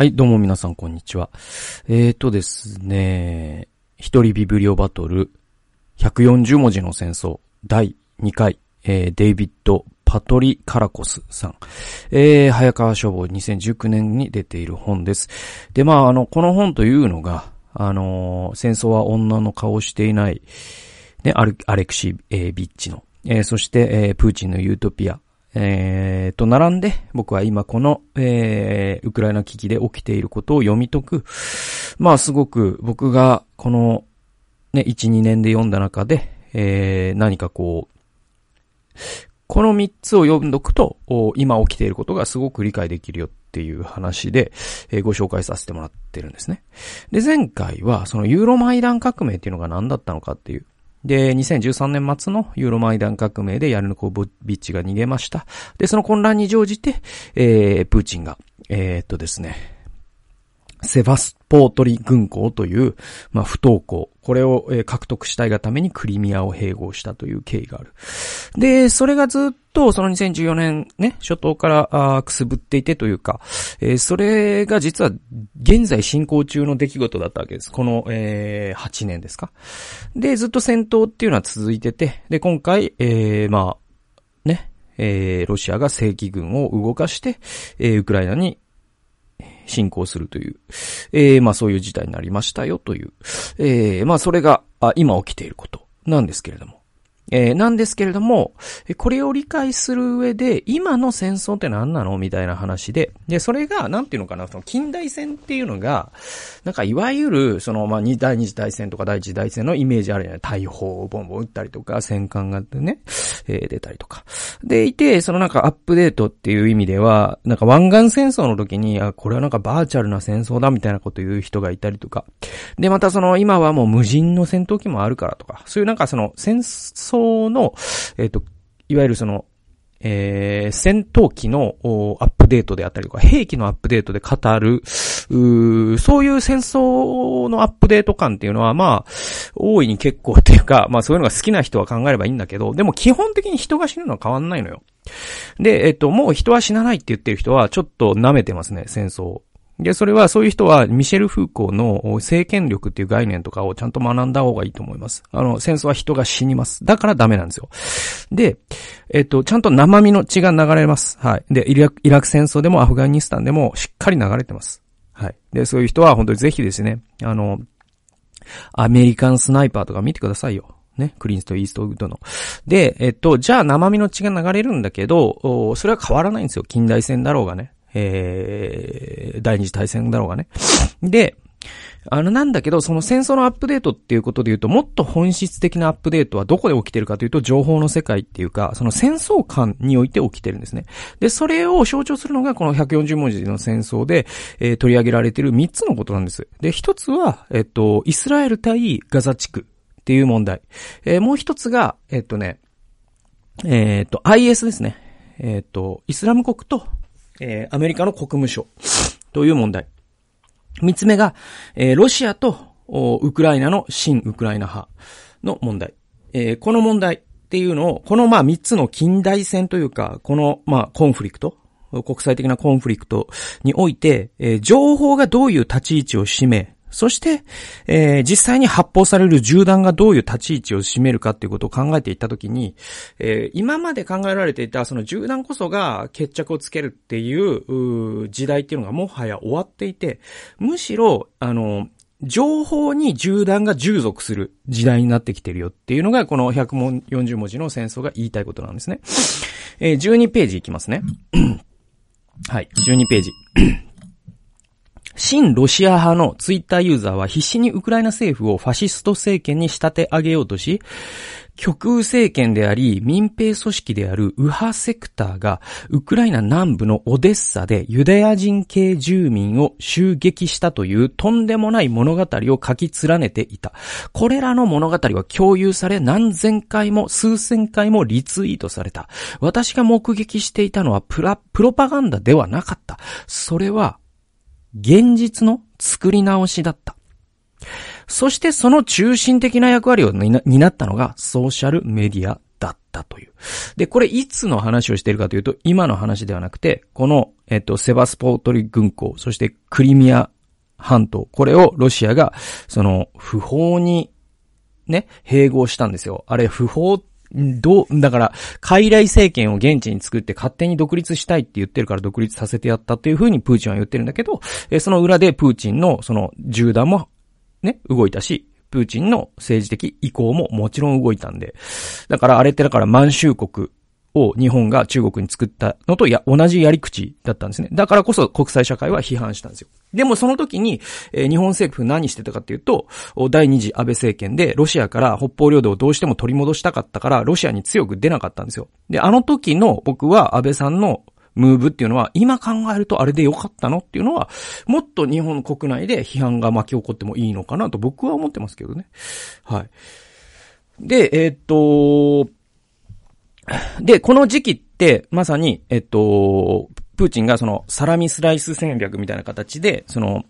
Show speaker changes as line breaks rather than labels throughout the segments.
はい、どうも皆さんこんにちは。えーとですね、一人ビブリオバトル140文字の戦争第2回、えー、デイビッド・パトリ・カラコスさん。えー、早川消防2019年に出ている本です。で、まあ、あの、この本というのが、あのー戦争は女の顔をしていない、ね、アレクシー、えービッチの、えーそして、えープーチンのユートピア、えー、と並んで、僕は今この、えー、ウクライナ危機で起きていることを読み解く。まあすごく僕がこのね、1、2年で読んだ中で、えー、何かこう、この3つを読んどくと、今起きていることがすごく理解できるよっていう話で、えーご紹介させてもらってるんですね。で、前回はそのユーロマイダン革命っていうのが何だったのかっていう。で、2013年末のユーロマイダン革命でヤルヌコビッチが逃げました。で、その混乱に乗じて、えー、プーチンが、えーっとですね、セバスポートリ軍港という、まあ、不登校。これを、え獲得したいがためにクリミアを併合したという経緯がある。で、それがずっと、その2014年ね、初頭から、あくすぶっていてというか、えーそれが実は、現在進行中の出来事だったわけです。この、えー8年ですか。で、ずっと戦闘っていうのは続いてて、で、今回、えーまあ、ね、えーロシアが正規軍を動かして、えーウクライナに進行するという、えーまあそういう事態になりましたよという、えーまあそれが、あ今起きていることなんですけれども。えーなんですけれども、これを理解する上で、今の戦争って何なの？みたいな話で、で、それが、なんていうのかな、その近代戦っていうのが、なんかいわゆる、その、まあ、第二次大戦とか第一次大戦のイメージあるじゃない？大砲をボンボン撃ったりとか、戦艦がね、えー出たりとか。でいて、そのなんかアップデートっていう意味では、なんか湾岸戦争の時に、あ、これはなんかバーチャルな戦争だみたいなこと言う人がいたりとか。で、またその今はもう無人の戦闘機もあるからとか、そういうなんかその戦争の、えっ、と、いわゆるその、えー戦闘機のアップデートであったりとか、兵器のアップデートで語る、うそういう戦争のアップデート感っていうのは、まあ、大いに結構っていうか、まあそういうのが好きな人は考えればいいんだけど、でも基本的に人が死ぬのは変わんないのよ。で、えっと、もう人は死なないって言ってる人は、ちょっと舐めてますね、戦争。で、それは、そういう人は、ミシェル・フーコーの政権力っていう概念とかをちゃんと学んだ方がいいと思います。あの、戦争は人が死にます。だからダメなんですよ。で、えっと、ちゃんと生身の血が流れます。はい。で、イラクイラク戦争でもアフガニスタンでもしっかり流れてます。はい。で、そういう人は本当にぜひですね、あの、アメリカンスナイパーとか見てくださいよ。ね。クリンスとイーストウッドの。で、えっと、じゃあ生身の血が流れるんだけど、それは変わらないんですよ。近代戦だろうがね。えー、第二次大戦だろうがね。で、あの、なんだけど、その戦争のアップデートっていうことで言うと、もっと本質的なアップデートはどこで起きてるかというと、情報の世界っていうか、その戦争観において起きてるんですね。で、それを象徴するのが、この140文字の戦争で、えー取り上げられてる3つのことなんです。で、一つは、えっと、イスラエル対ガザ地区っていう問題。えーもう一つが、えっとね、えっと、IS ですね。えっと、イスラム国と、えーアメリカの国務省という問題。三つ目が、えーロシアと、ウクライナの新ウクライナ派の問題。えーこの問題っていうのを、このまあ三つの近代戦というか、このまあコンフリクト、国際的なコンフリクトにおいて、えー情報がどういう立ち位置を占め、そして、えー実際に発砲される銃弾がどういう立ち位置を占めるかっていうことを考えていったときに、えー今まで考えられていたその銃弾こそが決着をつけるっていう時代っていうのがもはや終わっていて、むしろ、あの、情報に銃弾が従属する時代になってきてるよっていうのが、この140文字の戦争が言いたいことなんですね。えー12ページいきますね。はい、12ページ。新ロシア派のツイッターユーザーは必死にウクライナ政府をファシスト政権に仕立て上げようとし、極右政権であり、民兵組織である右派セクターが、ウクライナ南部のオデッサでユダヤ人系住民を襲撃したというとんでもない物語を書き連ねていた。これらの物語は共有され、何千回も数千回もリツイートされた。私が目撃していたのはプラ、プロパガンダではなかった。それは、現実の作り直しだった。そしてその中心的な役割を担ったのがソーシャルメディアだったという。で、これいつの話をしているかというと、今の話ではなくて、この、えっと、セバスポートリ軍港、そしてクリミア半島、これをロシアが、その、不法に、ね、併合したんですよ。あれ、不法どう、だから、傀儡政権を現地に作って勝手に独立したいって言ってるから独立させてやったっていうふうにプーチンは言ってるんだけど、えその裏でプーチンのその銃弾もね、動いたし、プーチンの政治的意向ももちろん動いたんで。だからあれってだから満州国を日本が中国に作ったのとや、同じやり口だったんですね。だからこそ国際社会は批判したんですよ。でもその時に、えー、日本政府何してたかっていうと、第二次安倍政権でロシアから北方領土をどうしても取り戻したかったから、ロシアに強く出なかったんですよ。で、あの時の僕は安倍さんのムーブっていうのは、今考えるとあれで良かったのっていうのは、もっと日本国内で批判が巻き起こってもいいのかなと僕は思ってますけどね。はい。で、えー、っと、で、この時期って、まさに、えっと、プーチンがそのサラミスライス戦略みたいな形で、その、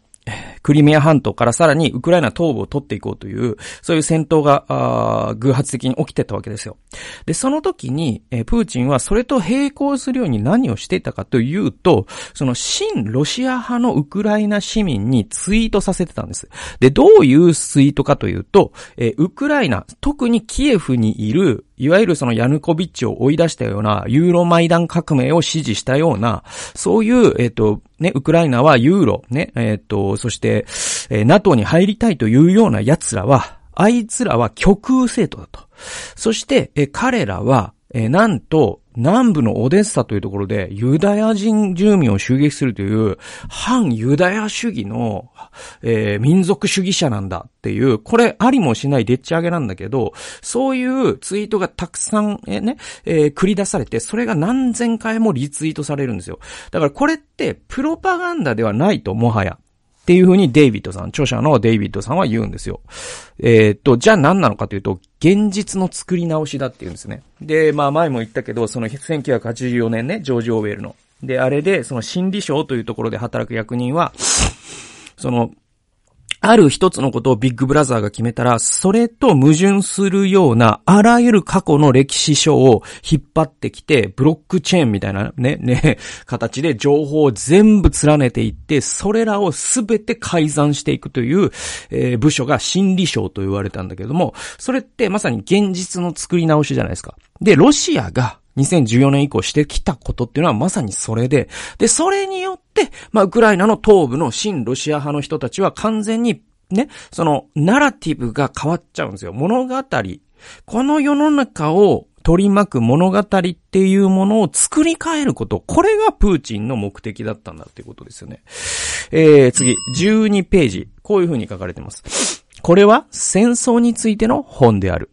クリミア半島からさらにウクライナ東部を取っていこうという、そういう戦闘が、偶発的に起きてたわけですよ。で、その時に、えプーチンはそれと並行するように何をしていたかというと、その新ロシア派のウクライナ市民にツイートさせてたんです。で、どういうツイートかというと、えウクライナ、特にキエフにいるいわゆるそのヤヌコビッチを追い出したような、ユーロマイダン革命を支持したような、そういう、えっ、と、ね、ウクライナはユーロ、ね、えっ、と、そして、えー、NATO に入りたいというような奴らは、あいつらは極右政党だと。そして、え彼らは、えなんと、南部のオデッサというところでユダヤ人住民を襲撃するという反ユダヤ主義の、えー、民族主義者なんだっていう、これありもしないでっち上げなんだけど、そういうツイートがたくさん、えー、ね、えー、繰り出されて、それが何千回もリツイートされるんですよ。だからこれってプロパガンダではないと、もはや。っていうふうにデイビッドさん、著者のデイビッドさんは言うんですよ。えー、っと、じゃあ何なのかというと、現実の作り直しだって言うんですね。で、まあ前も言ったけど、その1984年ね、ジョージ・オーウェルの。で、あれで、その心理省というところで働く役人は、その、ある一つのことをビッグブラザーが決めたら、それと矛盾するような、あらゆる過去の歴史書を引っ張ってきて、ブロックチェーンみたいなね、ね、形で情報を全部連ねていって、それらをすべて改ざんしていくという、えー、部署が心理省と言われたんだけども、それってまさに現実の作り直しじゃないですか。で、ロシアが、2014年以降してきたことっていうのはまさにそれで、で、それによって、まあ、ウクライナの東部の新ロシア派の人たちは完全に、ね、その、ナラティブが変わっちゃうんですよ。物語。この世の中を取り巻く物語っていうものを作り変えること。これがプーチンの目的だったんだっていうことですよね。えー、次、12ページ。こういう風に書かれてます。これは戦争についての本である。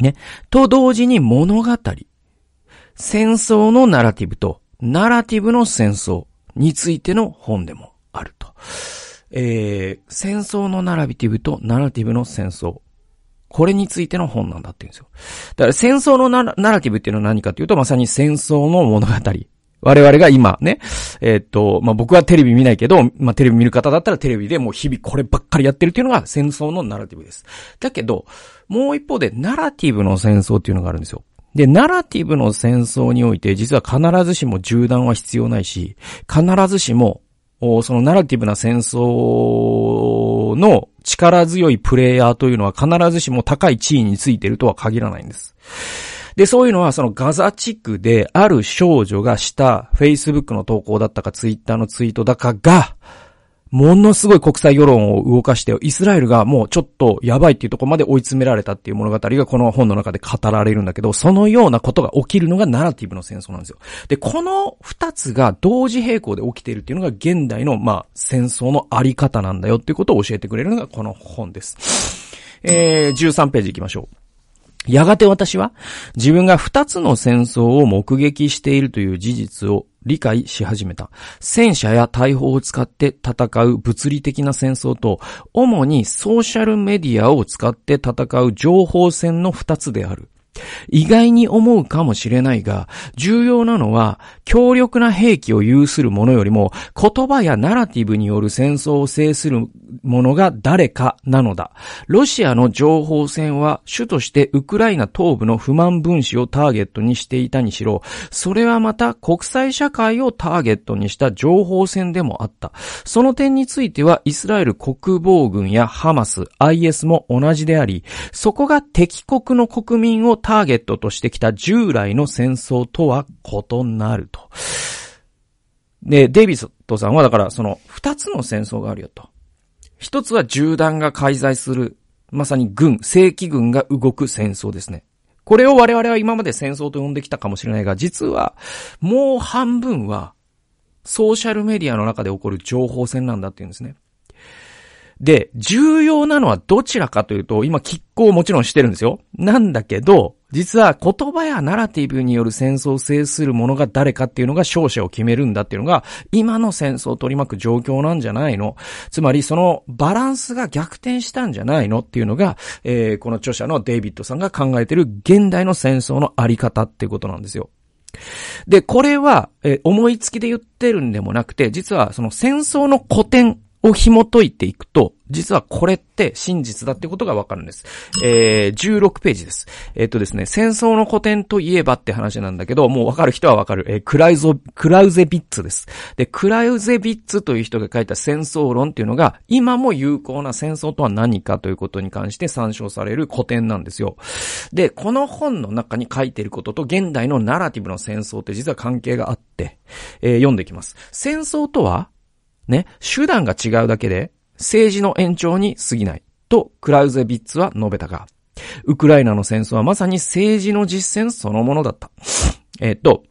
ね。と同時に物語。戦争のナラティブと、ナラティブの戦争についての本でもあると。えー、戦争のナラティブとナラティブの戦争。これについての本なんだって言うんですよ。だから戦争のナラティブっていうのは何かというと、まさに戦争の物語。我々が今ね、えー、っと、まあ、僕はテレビ見ないけど、まあ、テレビ見る方だったらテレビでもう日々こればっかりやってるっていうのが戦争のナラティブです。だけど、もう一方でナラティブの戦争っていうのがあるんですよ。で、ナラティブの戦争において、実は必ずしも銃弾は必要ないし、必ずしも、そのナラティブな戦争の力強いプレイヤーというのは必ずしも高い地位についているとは限らないんです。で、そういうのはそのガザ地区である少女がした Facebook の投稿だったか Twitter のツイートだかが、ものすごい国際世論を動かして、イスラエルがもうちょっとやばいっていうところまで追い詰められたっていう物語がこの本の中で語られるんだけど、そのようなことが起きるのがナラティブの戦争なんですよ。で、この二つが同時並行で起きているっていうのが現代の、まあ、戦争のあり方なんだよっていうことを教えてくれるのがこの本です。えー、13ページ行きましょう。やがて私は自分が二つの戦争を目撃しているという事実を理解し始めた。戦車や大砲を使って戦う物理的な戦争と、主にソーシャルメディアを使って戦う情報戦の二つである。意外に思うかもしれないが、重要なのは、強力な兵器を有する者よりも、言葉やナラティブによる戦争を制する者が誰かなのだ。ロシアの情報戦は、主としてウクライナ東部の不満分子をターゲットにしていたにしろ、それはまた国際社会をターゲットにした情報戦でもあった。その点については、イスラエル国防軍やハマス、IS も同じであり、そこが敵国の国民をターゲットターゲットとしてきた従来の戦争とは異なると。で、デイビストさんはだからその二つの戦争があるよと。一つは銃弾が介在する、まさに軍、正規軍が動く戦争ですね。これを我々は今まで戦争と呼んできたかもしれないが、実はもう半分はソーシャルメディアの中で起こる情報戦なんだっていうんですね。で、重要なのはどちらかというと、今、拮抗もちろんしてるんですよ。なんだけど、実は言葉やナラティブによる戦争を制する者が誰かっていうのが勝者を決めるんだっていうのが、今の戦争を取り巻く状況なんじゃないのつまり、そのバランスが逆転したんじゃないのっていうのが、えー、この著者のデイビッドさんが考えている現代の戦争のあり方っていうことなんですよ。で、これは、えー、思いつきで言ってるんでもなくて、実はその戦争の古典を紐解いていくと、実はこれって真実だってことがわかるんです。えー、16ページです。えー、っとですね、戦争の古典といえばって話なんだけど、もうわかる人はわかる。えー、クライゾ、クラウゼビッツです。で、クラウゼビッツという人が書いた戦争論っていうのが、今も有効な戦争とは何かということに関して参照される古典なんですよ。で、この本の中に書いていることと現代のナラティブの戦争って実は関係があって、えー、読んでいきます。戦争とは、ね、手段が違うだけで政治の延長に過ぎない。と、クラウゼビッツは述べたが、ウクライナの戦争はまさに政治の実践そのものだった。えっと、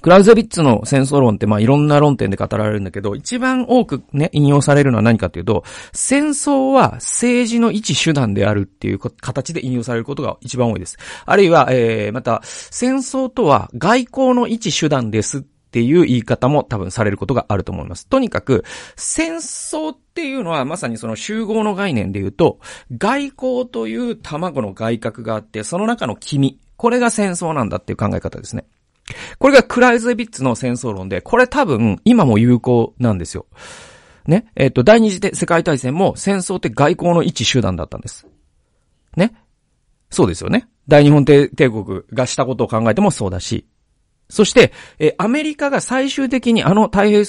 クラウゼビッツの戦争論ってまあいろんな論点で語られるんだけど、一番多くね、引用されるのは何かっていうと、戦争は政治の一手段であるっていう形で引用されることが一番多いです。あるいは、えー、また、戦争とは外交の一手段ですっっていう言い方も多分されることがあると思います。とにかく、戦争っていうのはまさにその集合の概念で言うと、外交という卵の外角があって、その中の黄身。これが戦争なんだっていう考え方ですね。これがクライズエビッツの戦争論で、これ多分今も有効なんですよ。ね？えっ、ー、と、第二次世界大戦も戦争って外交の一手段だったんです。ね？そうですよね。大日本帝国がしたことを考えてもそうだし、そして、えアメリカが最終的にあの太平洋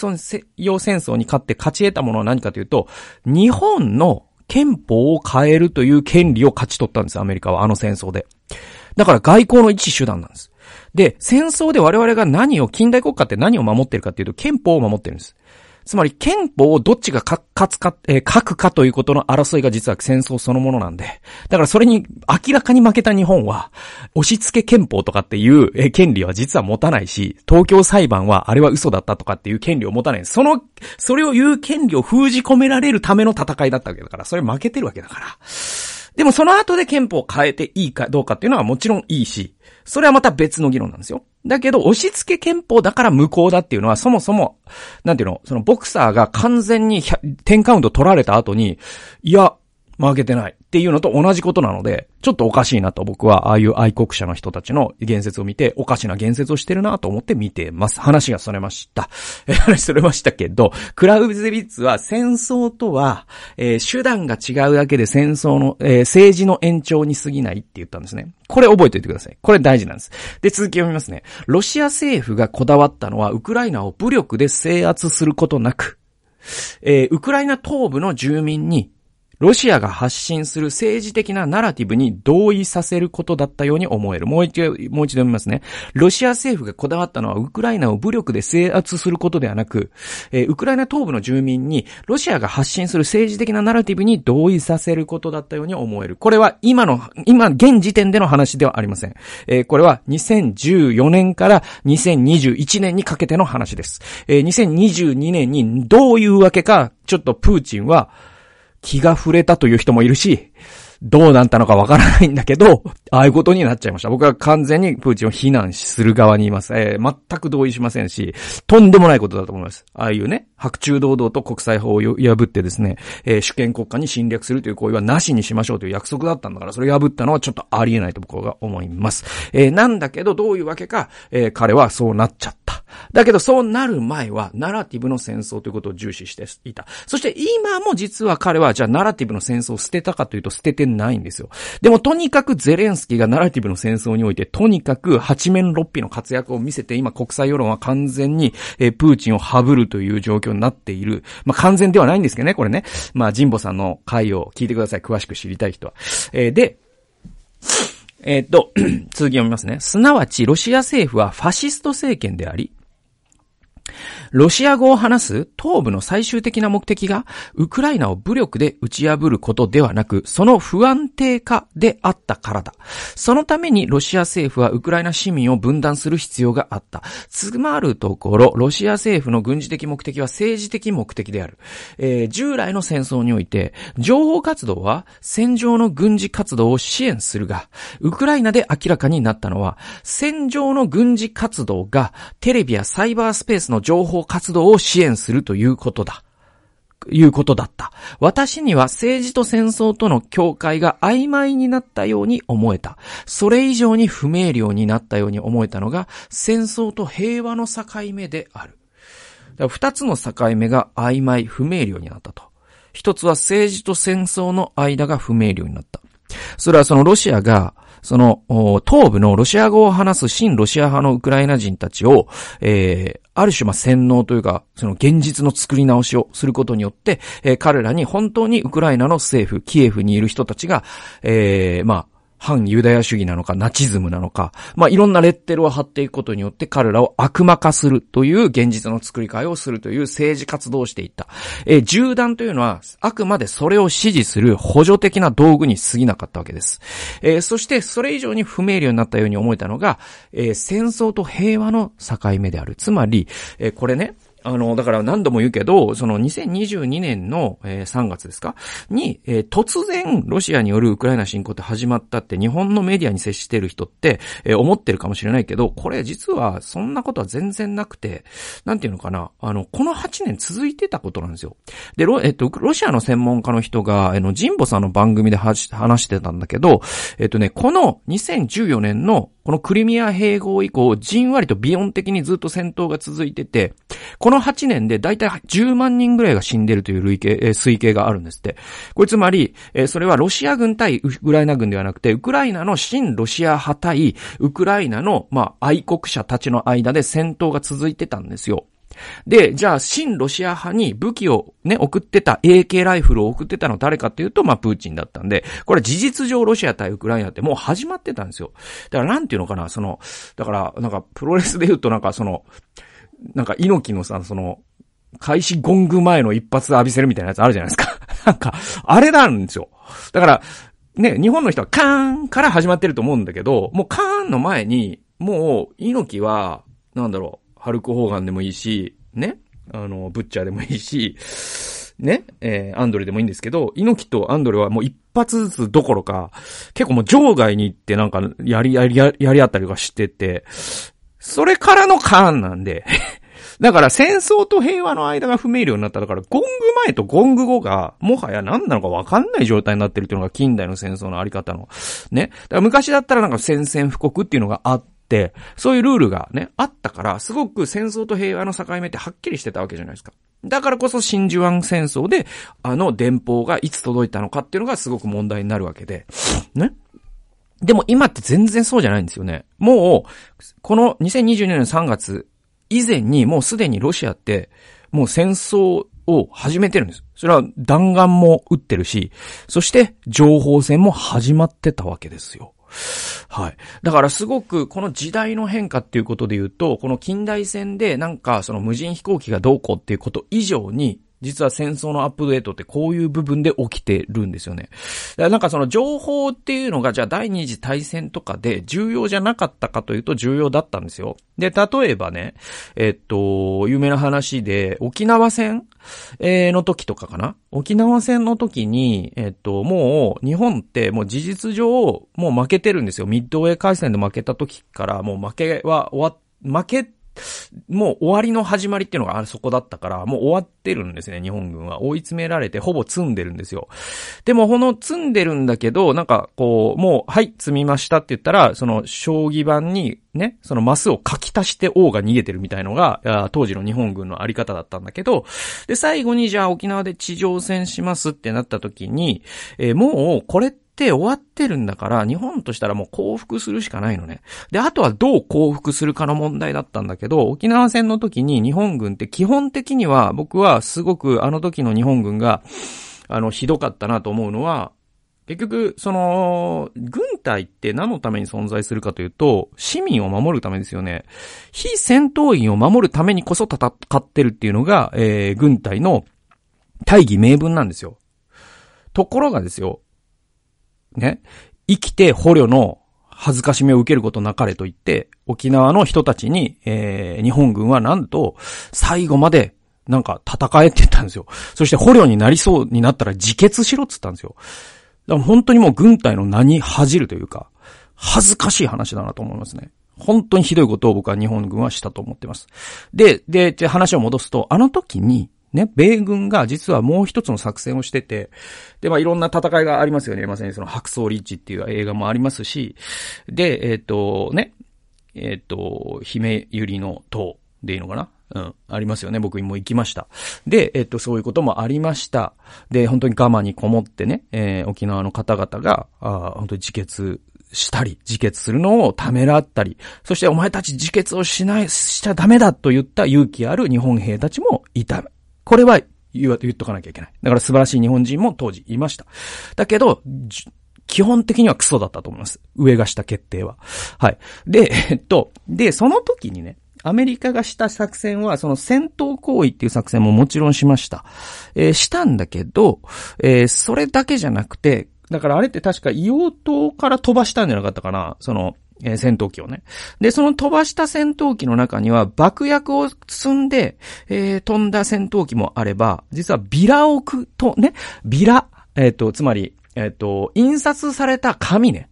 戦争に勝って勝ち得たものは何かというと、日本の憲法を変えるという権利を勝ち取ったんです、アメリカは、あの戦争で。だから外交の一手段なんです。で、戦争で我々が何を、近代国家って何を守ってるかっていうと、憲法を守ってるんです。つまり憲法をどっちが勝つか、えー、書くかということの争いが実は戦争そのものなんで。だからそれに明らかに負けた日本は、押し付け憲法とかっていう、えー、権利は実は持たないし、東京裁判はあれは嘘だったとかっていう権利を持たない。その、それを言う権利を封じ込められるための戦いだったわけだから、それ負けてるわけだから。でもその後で憲法を変えていいかどうかっていうのはもちろんいいし、それはまた別の議論なんですよ。だけど、押し付け憲法だから無効だっていうのは、そもそも、なんていうの、そのボクサーが完全に10カウント取られた後に、いや、負けてない。っていうのと同じことなので、ちょっとおかしいなと僕は、ああいう愛国者の人たちの言説を見て、おかしな言説をしてるなと思って見てます。話がそれました。え、話それましたけど、クラウゼビッツは戦争とは、えー、手段が違うだけで戦争の、えー、政治の延長に過ぎないって言ったんですね。これ覚えておいてください。これ大事なんです。で、続き読みますね。ロシア政府がこだわったのは、ウクライナを武力で制圧することなく、えー、ウクライナ東部の住民にロシアが発信する政治的なナラティブに同意させることだったように思える。もう一度、もう一度読みますね。ロシア政府がこだわったのは、ウクライナを武力で制圧することではなく、えー、ウクライナ東部の住民に、ロシアが発信する政治的なナラティブに同意させることだったように思える。これは今の、今、現時点での話ではありません。えー、これは2014年から2021年にかけての話です。えー、2022年にどういうわけか、ちょっとプーチンは、気が触れたという人もいるし、どうなったのかわからないんだけど、ああいうことになっちゃいました。僕は完全にプーチンを非難する側にいます。えー、全く同意しませんし、とんでもないことだと思います。ああいうね、白昼堂々と国際法を破ってですね、えー、主権国家に侵略するという行為はなしにしましょうという約束だったんだから、それ破ったのはちょっとありえないと僕は思います。えー、なんだけど、どういうわけか、えー、彼はそうなっちゃった。だけどそうなる前は、ナラティブの戦争ということを重視していた。そして今も実は彼は、じゃあナラティブの戦争を捨てたかというと捨ててないんですよ。でもとにかくゼレンスキーがナラティブの戦争において、とにかく八面六臂の活躍を見せて、今国際世論は完全に、え、プーチンをハブるという状況になっている。まあ、完全ではないんですけどね、これね。まあ、ジンボさんの回を聞いてください。詳しく知りたい人は。えー、で、えー、っと、続き読みますね。すなわち、ロシア政府はファシスト政権であり、ロシア語を話す東部の最終的な目的が、ウクライナを武力で打ち破ることではなく、その不安定化であったからだ。そのためにロシア政府はウクライナ市民を分断する必要があった。つまるところ、ロシア政府の軍事的目的は政治的目的である。えー、従来の戦争において、情報活動は戦場の軍事活動を支援するが、ウクライナで明らかになったのは、戦場の軍事活動がテレビやサイバースペースの情報活動を支援するということだ。いうことだった。私には政治と戦争との境界が曖昧になったように思えた。それ以上に不明瞭になったように思えたのが戦争と平和の境目である。二つの境目が曖昧、不明瞭になったと。一つは政治と戦争の間が不明瞭になった。それはそのロシアがその、東部のロシア語を話す新ロシア派のウクライナ人たちを、えー、ある種、ま、洗脳というか、その現実の作り直しをすることによって、えー、彼らに本当にウクライナの政府、キエフにいる人たちが、えー、まあ、反ユダヤ主義なのか、ナチズムなのか、まあ、いろんなレッテルを貼っていくことによって彼らを悪魔化するという現実の作り替えをするという政治活動をしていった。えー、銃弾というのは、あくまでそれを支持する補助的な道具に過ぎなかったわけです。えー、そして、それ以上に不明瞭になったように思えたのが、えー、戦争と平和の境目である。つまり、えこれね、あの、だから何度も言うけど、その2022年の、えー、3月ですか？に、突然ロシアによるウクライナ侵攻って始まったって日本のメディアに接してる人って、思ってるかもしれないけど、これ実はそんなことは全然なくて、なんていうのかな、あの、この8年続いてたことなんですよ。で、ロ、えっと、ロシアの専門家の人が、あの、ジンボさんの番組で話してたんだけど、えっとね、この2014年のこのクリミア併合以降、じんわりとビヨン的にずっと戦闘が続いてて、この8年でだいたい10万人ぐらいが死んでるという累計、え、推計があるんですって。これつまり、え、それはロシア軍対ウクライナ軍ではなくて、ウクライナの新ロシア派対ウクライナの、まあ、愛国者たちの間で戦闘が続いてたんですよ。で、じゃあ、新ロシア派に武器をね、送ってた、AK ライフルを送ってたの誰かっていうと、まあ、プーチンだったんで、これ事実上ロシア対ウクライナってもう始まってたんですよ。だからなんていうのかな、その、だから、なんか、プロレスで言うとなんかその、なんか、猪木のさ、その、開始ゴング前の一発浴びせるみたいなやつあるじゃないですか。なんか、あれなんですよ。だから、ね、日本の人はカーンから始まってると思うんだけど、もうカーンの前に、もう、猪木は、なんだろう、ハルク・ホーガンでもいいし、ね、あの、ブッチャーでもいいし、ね、えー、アンドレでもいいんですけど、猪木とアンドレはもう一発ずつどころか、結構もう場外に行ってなんか、やり、やり、やり合ったりとかしてて、それからのカーンなんで だから戦争と平和の間が不明瞭になった。だからゴング前とゴング後が、もはや何なのかわかんない状態になってるっていうのが近代の戦争のあり方の。ね？だから昔だったらなんか宣戦布告っていうのがあっ、そういうルールがね、あったから、すごく戦争と平和の境目ってはっきりしてたわけじゃないですか。だからこそ真珠湾戦争で、あの電報がいつ届いたのかっていうのがすごく問題になるわけで、ね。でも今って全然そうじゃないんですよね。もう、この2022年3月以前にもうすでにロシアって、もう戦争を始めてるんです。それは弾丸も撃ってるし、そして情報戦も始まってたわけですよ。はい。だからすごくこの時代の変化っていうことで言うと、この近代戦でなんかその無人飛行機がどうこうっていうこと以上に、実は戦争のアップデートってこういう部分で起きてるんですよね。なんかその情報っていうのがじゃあ第二次大戦とかで重要じゃなかったかというと重要だったんですよ。で、例えばね、えっと、有名な話で沖縄戦、の時とかかな？沖縄戦の時に、えっと、もう日本ってもう事実上もう負けてるんですよ。ミッドウェー海戦で負けた時からもう負けは終わっ、負けもう終わりの始まりっていうのがあそこだったから、もう終わってるんですね、日本軍は。追い詰められて、ほぼ積んでるんですよ。でも、この積んでるんだけど、なんか、こう、もう、はい、積みましたって言ったら、その、将棋盤に、ね、そのマスを書き足して王が逃げてるみたいのが、当時の日本軍のあり方だったんだけど、で、最後にじゃあ沖縄で地上戦しますってなった時に、えー、もう、これってって終わってるんだから、日本としたらもう降伏するしかないのね。で、あとはどう降伏するかの問題だったんだけど、沖縄戦の時に日本軍って基本的には、僕はすごくあの時の日本軍が、あの、ひどかったなと思うのは、結局、その、軍隊って何のために存在するかというと、市民を守るためですよね。非戦闘員を守るためにこそ戦ってるっていうのが、えー、軍隊の大義名分なんですよ。ところがですよ、ね、生きて捕虜の恥ずかしめを受けることなかれと言って、沖縄の人たちに、えー、日本軍はなんと、最後まで、なんか戦えって言ったんですよ。そして捕虜になりそうになったら自決しろって言ったんですよ。だから本当にもう軍隊の名に恥じるというか、恥ずかしい話だなと思いますね。本当にひどいことを僕は日本軍はしたと思ってます。で、で、で話を戻すと、あの時に、ね、米軍が実はもう一つの作戦をしてて、で、まあ、いろんな戦いがありますよね。まさにその白装リッチっていう映画もありますし、で、えっ、ー、と、ね、えっ、ー、と、姫ゆりの塔でいいのかな？うん。ありますよね。僕も行きました。で、えっと、そういうこともありました。で、本当に我慢にこもってね、えー、沖縄の方々が、あ本当に自決したり、自決するのをためらったり、そしてお前たち自決をしない、しちゃダメだと言った勇気ある日本兵たちもいた。これは言言っとかなきゃいけない。だから素晴らしい日本人も当時いました。だけど、基本的にはクソだったと思います。上がした決定は。はい。で、えっと、で、その時にね、アメリカがした作戦は、その戦闘行為っていう作戦ももちろんしました。えー、したんだけど、えー、それだけじゃなくて、だからあれって確か硫黄島から飛ばしたんじゃなかったかなその、えー、戦闘機をね。で、その飛ばした戦闘機の中には爆薬を積んで、えー、飛んだ戦闘機もあれば、実はビラをく、と、ね、ビラ、えっ、ー、と、つまり、えっ、と、印刷された紙ね。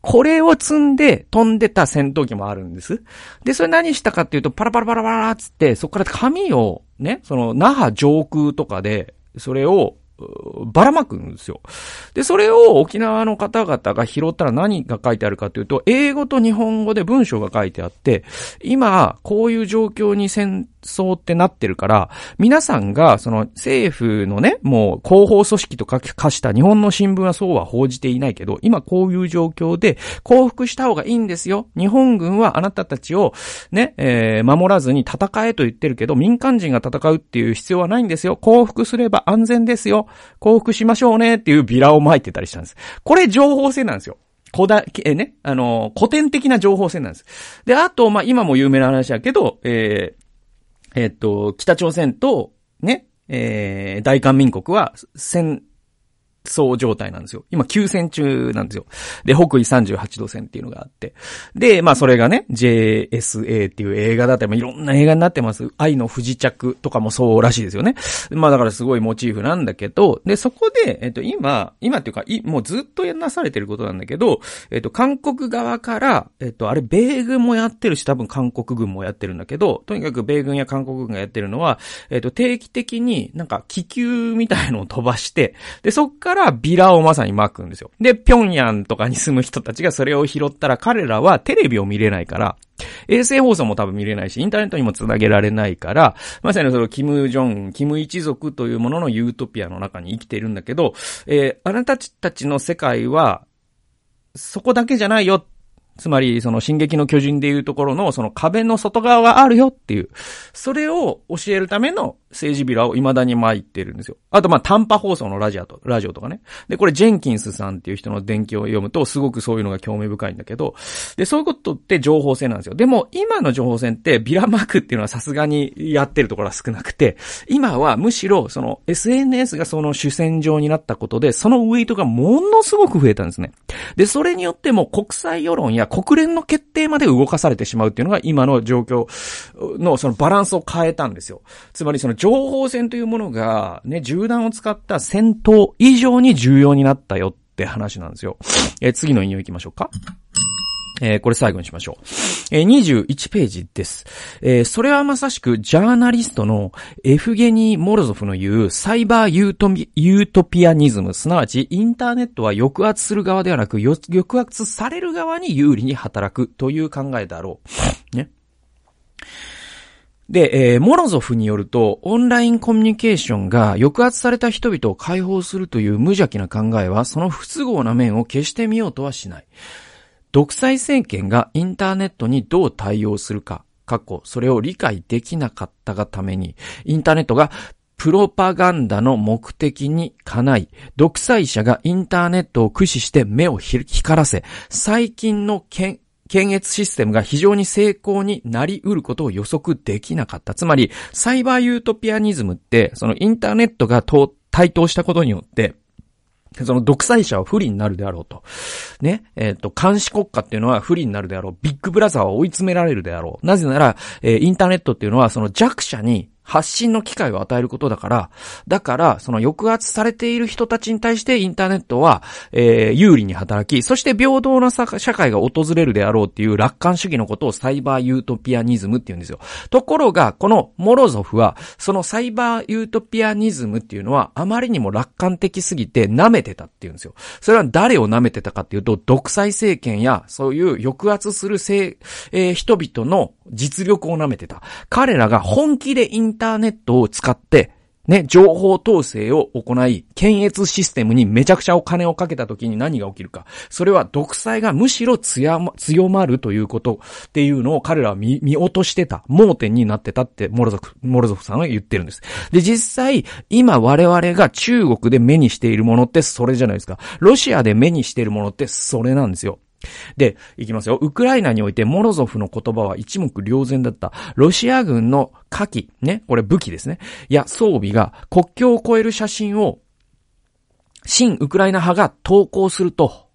これを積んで飛んでた戦闘機もあるんです。で、それ何したかっていうと、パラパラパラパラつって、そこから紙を、ね、その、那覇上空とかで、それを、ばらまくんですよ。で、それを沖縄の方々が拾ったら何が書いてあるかというと、英語と日本語で文章が書いてあって、今、こういう状況に戦争ってなってるから、皆さんが、その政府のね、もう広報組織と化した日本の新聞はそうは報じていないけど、今こういう状況で降伏した方がいいんですよ。日本軍はあなたたちをね、えー、守らずに戦えと言ってるけど、民間人が戦うっていう必要はないんですよ。降伏すれば安全ですよ。降伏しましょうねっていうビラを撒いてたりしたんです。これ情報戦なんですよ。古代、えね、あの、古典的な情報戦なんです。で、あと、まあ、今も有名な話だけど、えー、えー、っと、北朝鮮と、ね、えー、大韓民国は戦走状態なんですよ。今9戦中なんですよ。で、北緯38度線っていうのがあって。で、まあそれがね、JSA っていう映画だって、まあいろんな映画になってます。愛の不時着とかもそうらしいですよね。まあだからすごいモチーフなんだけど、で、そこで、えっと今、今っていうか、いもうずっとやなされてることなんだけど、えっと韓国側から、えっとあれ米軍もやってるし、多分韓国軍もやってるんだけど、とにかく米軍や韓国軍がやってるのは、えっと定期的になんか気球みたいのを飛ばして、で、そっからからビラをまさに巻くんですよ。で、平壌とかに住む人たちがそれを拾ったら彼らはテレビを見れないから、衛星放送も多分見れないし、インターネットにも繋げられないから、まさにその、キム・ジョン、キム一族というもののユートピアの中に生きているんだけど、えー、あなたたちの世界は、そこだけじゃないよっ。つまり、その進撃の巨人でいうところの、その壁の外側があるよっていう、それを教えるための政治ビラを未だに巻いてるんですよ。あと、まあ、短波放送のラジオと、ラジオとかね。で、これ、ジェンキンスさんっていう人の伝記を読むと、すごくそういうのが興味深いんだけど、で、そういうことって情報戦なんですよ。でも、今の情報戦って、ビラマークっていうのはさすがにやってるところは少なくて、今はむしろ、その、SNS がその主戦場になったことで、そのウェイトがものすごく増えたんですね。で、それによっても国際世論や国連の決定まで動かされてしまうっていうのが今の状況のそのバランスを変えたんですよ。つまりその情報戦というものがね、銃弾を使った戦闘以上に重要になったよって話なんですよ。えー、次の引用行きましょうか。えー、これ最後にしましょう。えー、21ページです。えー、それはまさしくジャーナリストのエフゲニー・モロゾフの言うサイバーユートユートピアニズム、すなわちインターネットは抑圧する側ではなく抑圧される側に有利に働くという考えだろう。ね。で、えー、モロゾフによると、オンラインコミュニケーションが抑圧された人々を解放するという無邪気な考えは、その不都合な面を消してみようとはしない。独裁政権がインターネットにどう対応するか、過去、それを理解できなかったがために、インターネットがプロパガンダの目的にかない、独裁者がインターネットを駆使して目を光らせ、最近の検閲システムが非常に成功になり得ることを予測できなかった。つまり、サイバーユートピアニズムって、そのインターネットが台頭したことによって、その独裁者は不利になるであろうと。ね。えっ、ー、と、監視国家っていうのは不利になるであろう。ビッグブラザーは追い詰められるであろう。なぜなら、えー、インターネットっていうのはその弱者に発信の機会を与えることだから、だから、その抑圧されている人たちに対してインターネットは、えー、有利に働き、そして平等な社会が訪れるであろうっていう楽観主義のことをサイバーユートピアニズムって言うんですよ。ところが、このモロゾフは、そのサイバーユートピアニズムっていうのは、あまりにも楽観的すぎて舐めてたって言うんですよ。それは誰を舐めてたかっていうと、独裁政権や、そういう抑圧するせえー、人々の実力を舐めてた。彼らが本気でインターネットを使って、ね、情報統制を行い、検閲システムにめちゃくちゃお金をかけた時に何が起きるか。それは独裁がむしろ強まるということっていうのを彼らは見見落としてた。盲点になってたってモロゾフ、モロゾフさんは言ってるんです。で、実際、今我々が中国で目にしているものってそれじゃないですか。ロシアで目にしているものってそれなんですよ。で、いきますよ。ウクライナにおいてモロゾフの言葉は一目瞭然だった。ロシア軍の火器、ね、これ武器ですね。いや、装備が国境を越える写真を、新ウクライナ派が投稿すると、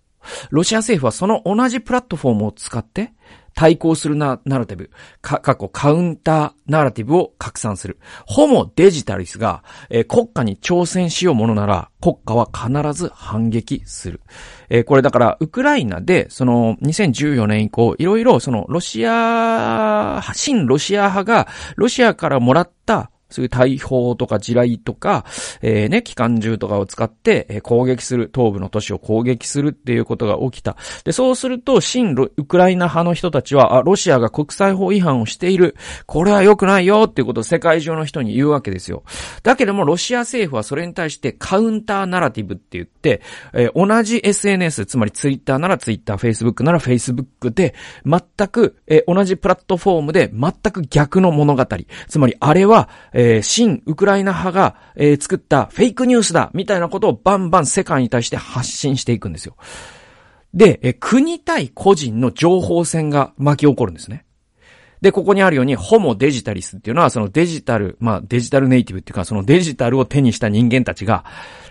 ロシア政府はその同じプラットフォームを使って、対抗するなナラティブ、か、過去カウンターナラティブを拡散する。ホモデジタリスが、えー、国家に挑戦しようものなら、国家は必ず反撃する。えー、これだから、ウクライナで、その、2014年以降、いろいろ、その、ロシア、新ロシア派が、ロシアからもらったそういう大砲とか地雷とか、えー、ね、機関銃とかを使って、えー、攻撃する、東部の都市を攻撃するっていうことが起きた。で、そうすると、新ウクライナ派の人たちは、あ、ロシアが国際法違反をしている。これは良くないよっていうことを世界中の人に言うわけですよ。だけども、ロシア政府はそれに対してカウンターナラティブって言って、えー、同じ SNS、つまりツイッターならツイッター、フェイスブックならフェイスブックで、全く、えー、同じプラットフォームで全く逆の物語。つまり、あれは、えー、新ウクライナ派が、えー、作ったフェイクニュースだみたいなことをバンバン世界に対して発信していくんですよ。で、えー、国対個人の情報戦が巻き起こるんですね。で、ここにあるように、ホモデジタリスっていうのは、そのデジタル、まあデジタルネイティブっていうか、そのデジタルを手にした人間たちが、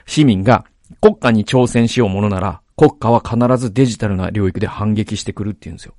市民が国家に挑戦しようものなら、国家は必ずデジタルな領域で反撃してくるっていうんですよ。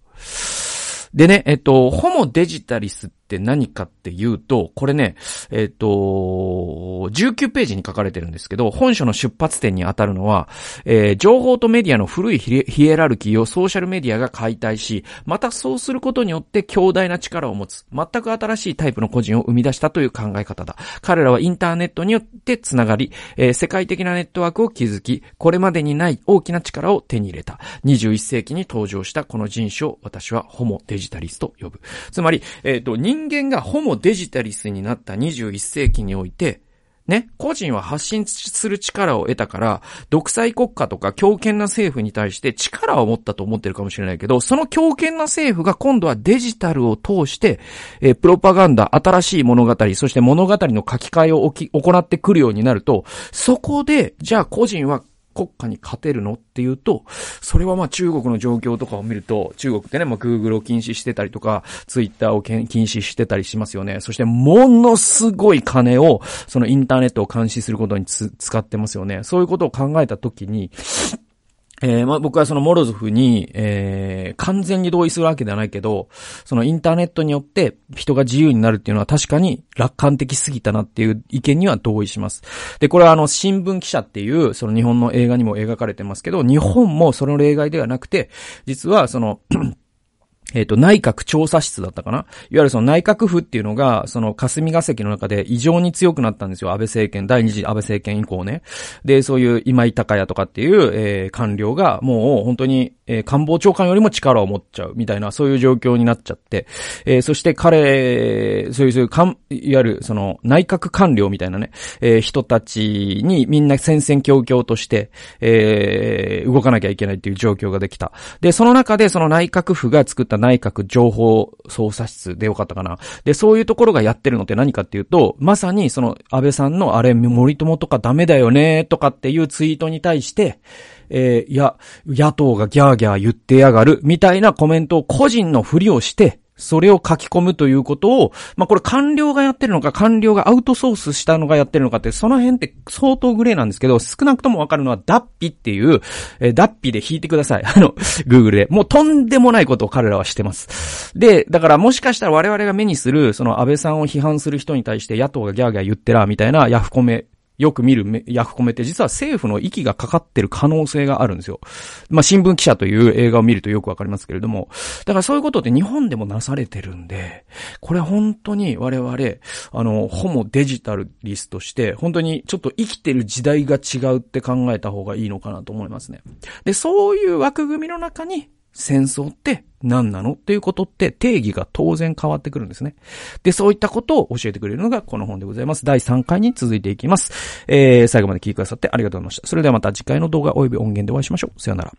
でね、えっと、ホモデジタリスっって何かっていうと、これね、えっと、19ページに書かれてるんですけど、本書の出発点に当たるのは、えー、情報とメディアの古いヒエラルキーをソーシャルメディアが解体し、またそうすることによって強大な力を持つ、全く新しいタイプの個人を生み出したという考え方だ。彼らはインターネットによって繋がり、えー、世界的なネットワークを築き、これまでにない大きな力を手に入れた。21世紀に登場したこの人種を私はホモデジタリスと呼ぶ。つまり、えっ、ー、と、人人間がホモデジタリスになった21世紀において、ね、個人は発信する力を得たから、独裁国家とか強権な政府に対して力を持ったと思ってるかもしれないけど、その強権な政府が今度はデジタルを通して、えー、プロパガンダ、新しい物語、そして物語の書き換えを行ってくるようになると、そこで、じゃあ個人は国家に勝てるのっていうと、それはまあ中国の状況とかを見ると、中国ってね、まあ Google を禁止してたりとか、Twitter を禁止してたりしますよね。そしてものすごい金を、そのインターネットを監視することに使ってますよね。そういうことを考えたときに、えー、まあ、僕はそのモロゾフに、えー、完全に同意するわけではないけど、そのインターネットによって人が自由になるっていうのは確かに楽観的すぎたなっていう意見には同意します。で、これはあの、新聞記者っていう、その日本の映画にも描かれてますけど、日本もその例外ではなくて、実はそのえっ、ー、と、内閣調査室だったかな？いわゆるその内閣府っていうのが、その霞が関の中で異常に強くなったんですよ。安倍政権、第二次安倍政権以降ね。で、そういう今井隆也とかっていう、えー、官僚がもう本当に、えー、官房長官よりも力を持っちゃうみたいな、そういう状況になっちゃって、えー、そして彼、そういう、そういう、かん、いわゆるその内閣官僚みたいなね、えー、人たちにみんな戦々恐々として、えー、動かなきゃいけないっていう状況ができた。で、その中でその内閣府が作った内閣情報捜査室でよかったかな。で、そういうところがやってるのって何かっていうと、まさにその安倍さんのあれ、森友とかダメだよね、とかっていうツイートに対して、えー、いや、野党がギャーギャー言ってやがる、みたいなコメントを個人のふりをして、それを書き込むということを、まあ、これ官僚がやってるのか、官僚がアウトソースしたのがやってるのかって、その辺って相当グレーなんですけど、少なくともわかるのは、ダッピっていう、えー、ダッピで引いてください。あの、Google で。もうとんでもないことを彼らはしてます。で、だからもしかしたら我々が目にする、その安倍さんを批判する人に対して野党がギャーギャー言ってら、みたいなヤフコメよく見るヤフコメって実は政府の息がかかってる可能性があるんですよ。まあ、新聞記者という映画を見るとよくわかりますけれども、だからそういうことって日本でもなされてるんで、これ本当に我々、あの、ホモデジタルリスとして、本当にちょっと生きてる時代が違うって考えた方がいいのかなと思いますね。で、そういう枠組みの中に、戦争って何なのっていうことって定義が当然変わってくるんですね。で、そういったことを教えてくれるのがこの本でございます。第3回に続いていきます。えー、最後まで聞いてくださってありがとうございました。それではまた次回の動画及び音源でお会いしましょう。さよなら。